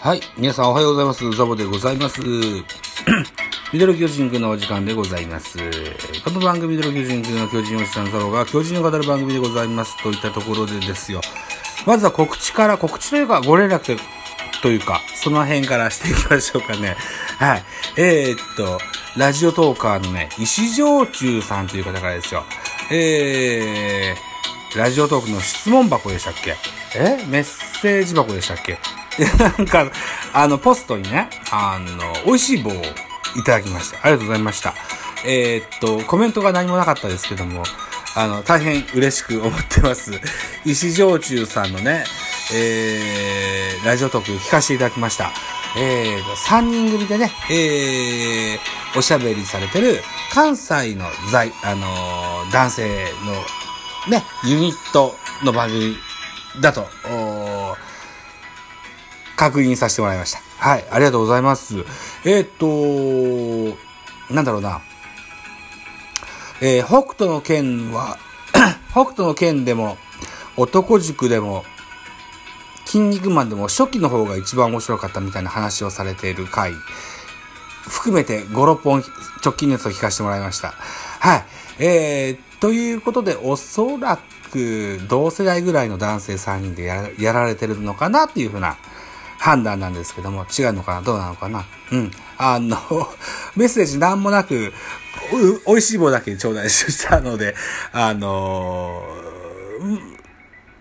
はい。皆さんおはようございます。ザボでございます。ミドル巨人くんのお時間でございます。この番組ミドル巨人くんの巨人おじさんザボが巨人を語る番組でございますといったところでですよ。まずは告知から、告知というかご連絡というか、その辺からしていきましょうかね。はい。えー、っと、ラジオトーカーのね、石上中さんという方からですよ。えー、ラジオトークの質問箱でしたっけ？え？メッセージ箱でしたっけ？なんか、あの、ポストにね、あの、美味しい棒をいただきました。ありがとうございました。えー、っと、コメントが何もなかったですけども、あの、大変嬉しく思ってます。石上中さんのね、えー、ラジオトーク聞かせていただきました。えー、3人組でね、えー、おしゃべりされてる関西の在、あのー男性のね、ユニットの番組だと、確認させてもらいました。はい、ありがとうございます。えーっと、なんだろうな。えー北斗の剣は、北斗の剣 でも、男塾でも、筋肉マンでも初期の方が一番面白かったみたいな話をされている回、含めて5、6本直近のやつを聞かせてもらいました。はい。えー、ということで、おそらく同世代ぐらいの男性3人でやられてるのかなっていうふうな判断なんですけども、違うのかな？どうなのかな？うん。あの、メッセージなんもなく、美味しい棒だけ頂戴したので、あのうん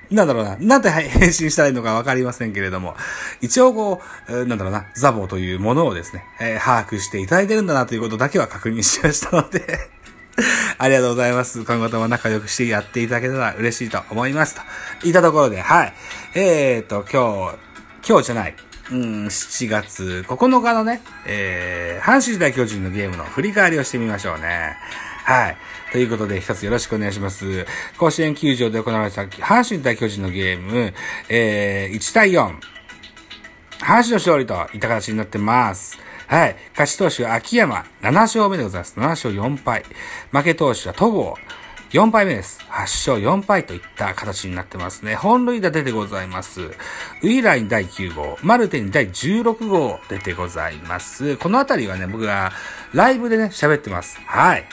なんだろうな、なんて返信したいのかわかりませんけれども、一応こう、なんだろうな、ザボというものをですね、えー把握していただいてるんだなということだけは確認しましたので、ありがとうございます。今後とも仲良くしてやっていただけたら嬉しいと思います。と言ったところで、はい。えーと、今日、今日じゃない。うん、7月9日のね、えー、阪神大巨人のゲームの振り返りをしてみましょうね。はい。ということで、一つよろしくお願いします。甲子園球場で行われた阪神対巨人のゲーム、えー、1対4。阪神の勝利といった形になってます。はい。勝ち投手は秋山、7勝目でございます。7勝4敗。負け投手は戸郷、4敗目です。8勝4敗といった形になってますね。本塁打出てございます。ウィーラーに第9号、マルテに第16号出てございます。このあたりはね、僕がライブでね、喋ってます。はい。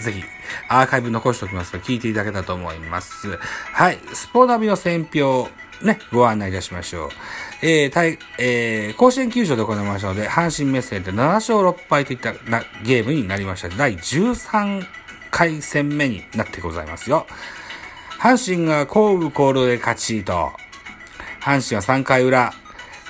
ぜひ、アーカイブ残しておきますので、聞いていただけたと思います。はい。スポナビの選評、ね、ご案内いたしましょう。えー、対、えー、甲子園球場で行われましたので、阪神目線で7勝6敗といったなゲームになりました。第13回戦目になってございますよ。阪神が降雨コールで勝ちと、阪神は3回裏、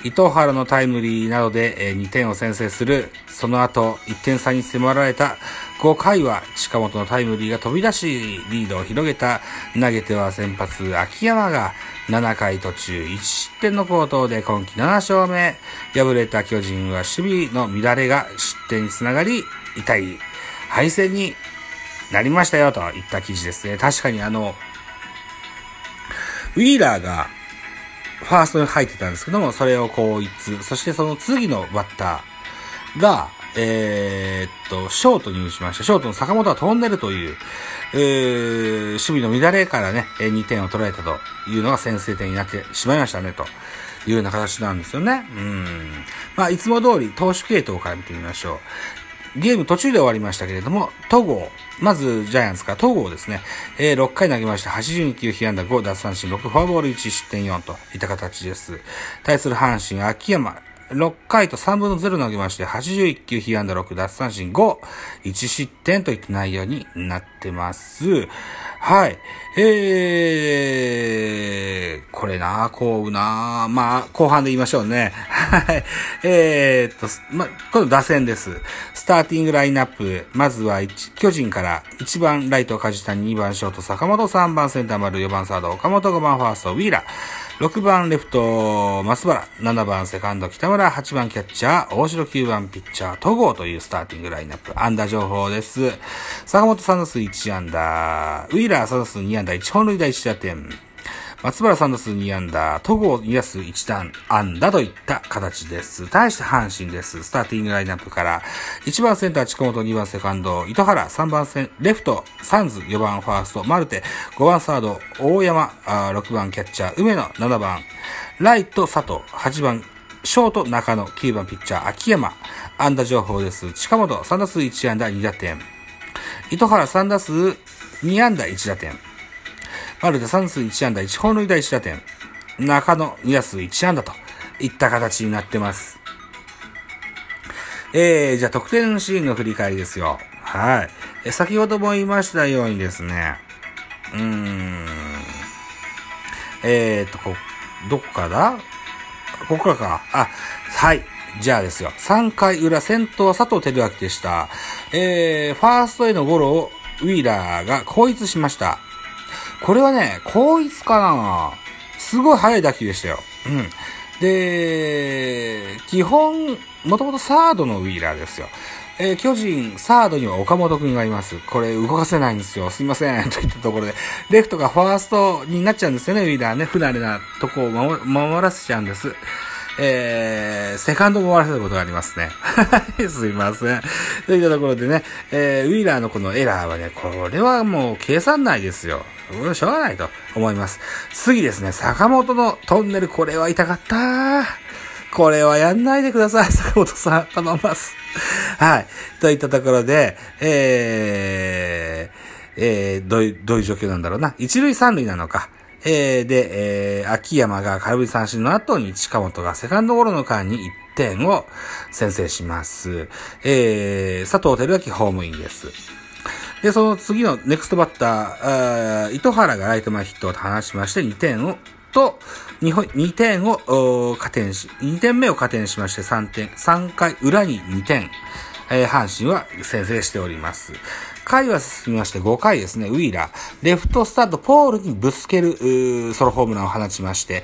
糸原のタイムリーなどで2点を先制する。その後、1点差に迫られた5回は近本のタイムリーが飛び出し、リードを広げた。投げては先発、秋山が7回途中1失点の好投で今季7勝目。敗れた巨人は守備の乱れが失点につながり、痛い敗戦になりましたよといった記事ですね。確かにあの、ウィーラーがファーストに入ってたんですけども、それをこう一通、そしてその次のバッターが、えーっと、ショートに打ちました。ショートの坂本は飛んでるという、えー、守備の乱れからね、2点を取られたというのが先制点になってしまいましたね、というような形なんですよね。うん。まあ、いつも通り投手系統から見てみましょう。ゲーム途中で終わりましたけれども、戸郷、まずジャイアンツから戸郷ですね、えー6回投げました。82球、被安打5、奪三振6、フォアボール1、失点4といった形です。対する阪神、秋山、6回と3分の0投げまして、81球、被安打6、奪三振5、1失点といった内容になってます。はい。えー、これな、こうな、まあ、後半で言いましょうね。はい。えーっと、ま、この打線です。スターティングラインナップ。まずは1、巨人から1番ライト梶谷、2番ショート坂本、3番センター丸、4番サード岡本、5番ファーストウィーラー。6番レフト、松原、7番セカンド北村、8番キャッチャー、大城9番ピッチャー、戸郷というスターティングラインナップ。安打情報です。坂本3打数1安打、ウィーラー3打数2安打、1本塁打1打点。松原3打数2安打、戸郷2打数1弾安打といった形です。対して阪神です。スターティングラインナップから、1番センター近本、2番セカンド、糸原、3番セン、レフト、サンズ、4番ファースト、マルテ、5番サード、大山、あ6番キャッチャー、梅野、7番、ライト、佐藤、8番、ショート中野、9番ピッチャー秋山、安打情報です。近本、3打数1安打2打点。糸原3打数2安打1打点。丸田3数1安打1本塁打1打点。中野2打数1安打といった形になってます。えー、じゃあ得点シーンの振り返りですよ。はい。え先ほども言いましたようにですね、うーん、えーと、こ、どこかだここからか。あ、はい。じゃあですよ。3回裏、先頭は佐藤輝明でした。えー、ファーストへのゴロをウィーラーが後逸しました。これはね、後逸かなすごい速い打球でしたよ。うん。で、基本、もともとサードのウィーラーですよ。えー、巨人、サードには岡本くんがいます。これ動かせないんですよ。すいません。といったところで、レフトがファーストになっちゃうんですよね、ウィーラーね。不慣れなとこを守らせちゃうんです。えー、セカンドも終わらせることがありますね。すいません。といったところでね、えー、ウィーラーのこのエラーはね、これはもう計算内ですよ。しょうがないと思います。次ですね、坂本のトンネル、これは痛かったこれはやんないでください、坂本さん。頼みます。はい。といったところで、えー、えー、どういう、どういう状況なんだろうな。一塁三塁なのか。えー、で、えー、秋山が空振り三振の後に近本がセカンドゴロの間に1点を先制します。えー、佐藤輝明ホームインです。で、その次のネクストバッター、糸原がライト前ヒットを放しまして2点を、と、2, 2点を加点し、2点目を加点しまして3点、3回裏に2点、えー、阪神は先制しております。回は進みまして5回ですね、ウィーラー、レフトスタンドポールにぶつける、ソロホームランを放ちまして、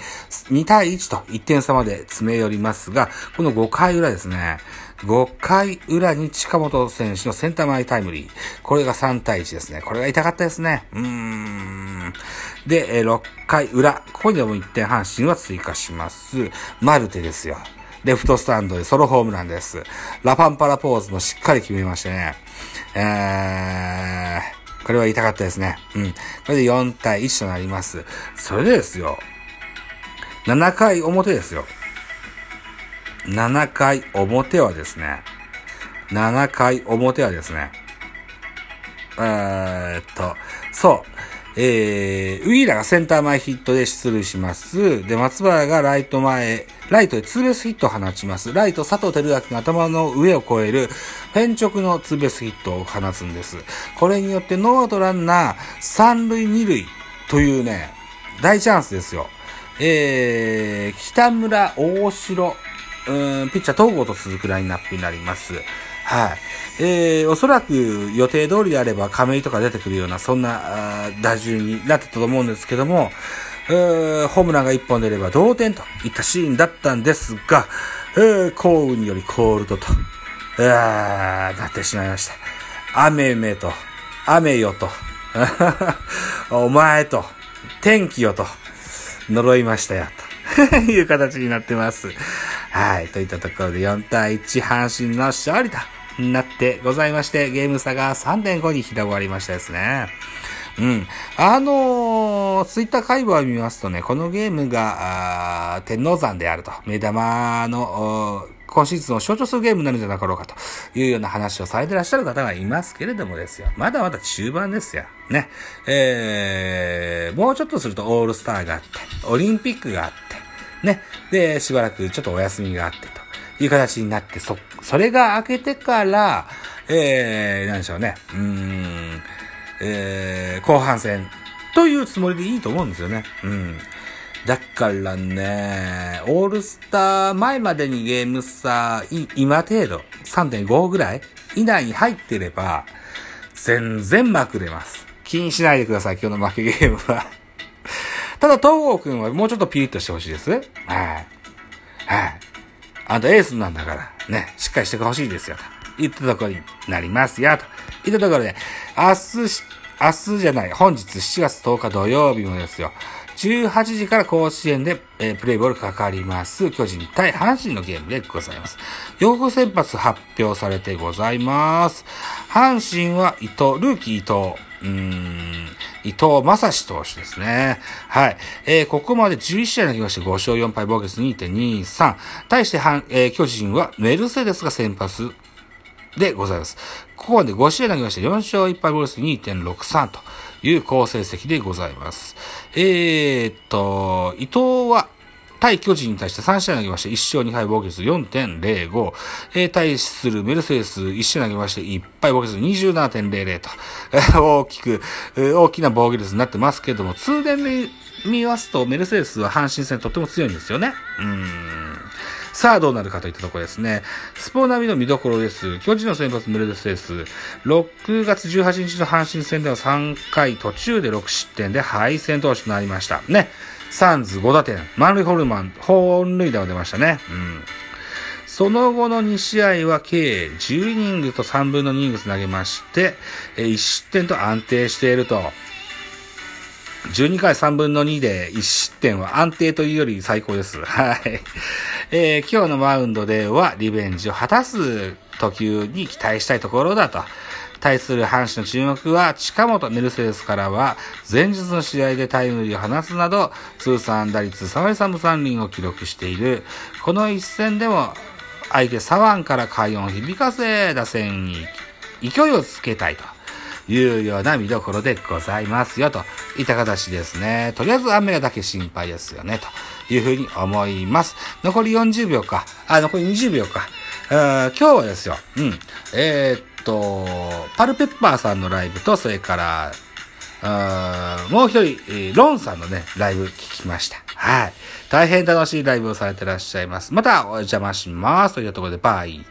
2対1と1点差まで詰め寄りますが、この5回裏ですね、5回裏に近本選手のセンター前タイムリー。これが3対1ですね。これが痛かったですね。うーん。で、6回裏。ここにでも1点阪神は追加します。マルテですよ。レフトスタンドでソロホームランです。ラパンパラポーズもしっかり決めましてね。えー、これは痛かったですね。うん。これで4対1となります。それでですよ。7回表ですよ。7回表はですね、7回表はですね、えー、っと、そう、えー、ウィーラーがセンター前ヒットで出塁します。で、松原がライト前、ライトでツーベースヒットを放ちます。ライト佐藤輝明が頭の上を越える、フェン直のツーベースヒットを放つんです。これによってノーアウトランナー三塁二塁というね、大チャンスですよ。えー、北村大城、うん、ピッチャー統合と続くラインナップになります。はい。えー、おそらく予定通りであれば亀井とか出てくるような、そんな打順になってたと思うんですけどもえ、ホームランが1本出れば同点といったシーンだったんですが、えー、幸運によりコールドと、あなってしまいました。雨めと、雨よと、お前と、天気よと、呪いましたよ、と いう形になってます。はい。といったところで4対1阪神の勝利となってございまして、ゲーム差が3.5に広がりましたですね。うん。あのー、ツイッター会話を見ますとね、このゲームが、天王山であると、目玉の、今シーズンを象徴するゲームになるんじゃなかろうかというような話をされてらっしゃる方がいますけれどもですよ。まだまだ中盤ですよ。ね。えー、もうちょっとするとオールスターがあって、オリンピックがあって、ね。で、しばらくちょっとお休みがあってという形になって、そ、それが明けてから、えー、なんでしょうね。うん、えー、後半戦というつもりでいいと思うんですよね。うん。だからね、オールスター前までにゲーム差、今程度、3.5ぐらい以内に入ってれば、全然まくれます。気にしないでください、今日の負けゲームは。ただ、東郷くんはもうちょっとピリッとしてほしいです。はい。はい。あんたエースなんだから、ね、しっかりしてほしいですよ、と言ったところになりますよ、と言ったところで、明日、明日じゃない、本日7月10日土曜日もですよ。18時から甲子園で、えー、プレイボールかかります。巨人対阪神のゲームでございます。洋風先発発表されてございます。阪神は伊藤、ルーキー伊藤。うん、伊藤正史投手ですね。はい。えー、ここまで11試合投げまして5勝4敗防御率2.23。対してはん、えー、巨人はメルセデスが先発でございます。ここまで5試合投げまして4勝1敗防御率2.63という好成績でございます。えー、っと、伊藤は対巨人に対して3試合投げまして、1勝2敗防御率4.05。えー、対するメルセデス1試合投げまして、1敗防御率27.00と、えー、大きく、えー、大きな防御率になってますけども、通年目見ますと、メルセデスは阪神戦とっても強いんですよね。うん。さあどうなるかといったところですね。スポーナビの見どころです。巨人の先発メルセデス。6月18日の阪神戦では3回途中で6失点で敗戦投手となりました。ね。サンズ5打点、満塁ホルマン、本塁打が出ましたね。うん。その後の2試合は計10イニングと3分の2イニング投げまして、1失点と安定していると。12回3分の2で1失点は安定というより最高です。はい。えー、今日のマウンドではリベンジを果たす途球に期待したいところだと。対する阪神の注目は、近本メルセデスからは、前日の試合でタイムリーを放つなど、通算打率3割3分3厘を記録している。この一戦でも、相手左腕から快音を響かせ、打線に勢いをつけたいと。いうような見どころでございますよ、といった形ですね。とりあえず雨だけ心配ですよね、というふうに思います。残り40秒か。あ、残り20秒か。今日はですよ。うん。えー、っと、パルペッパーさんのライブと、それから、もう一人、ロンさんのね、ライブ聞きました。はい。大変楽しいライブをされてらっしゃいます。またお邪魔します。というところで、バイ。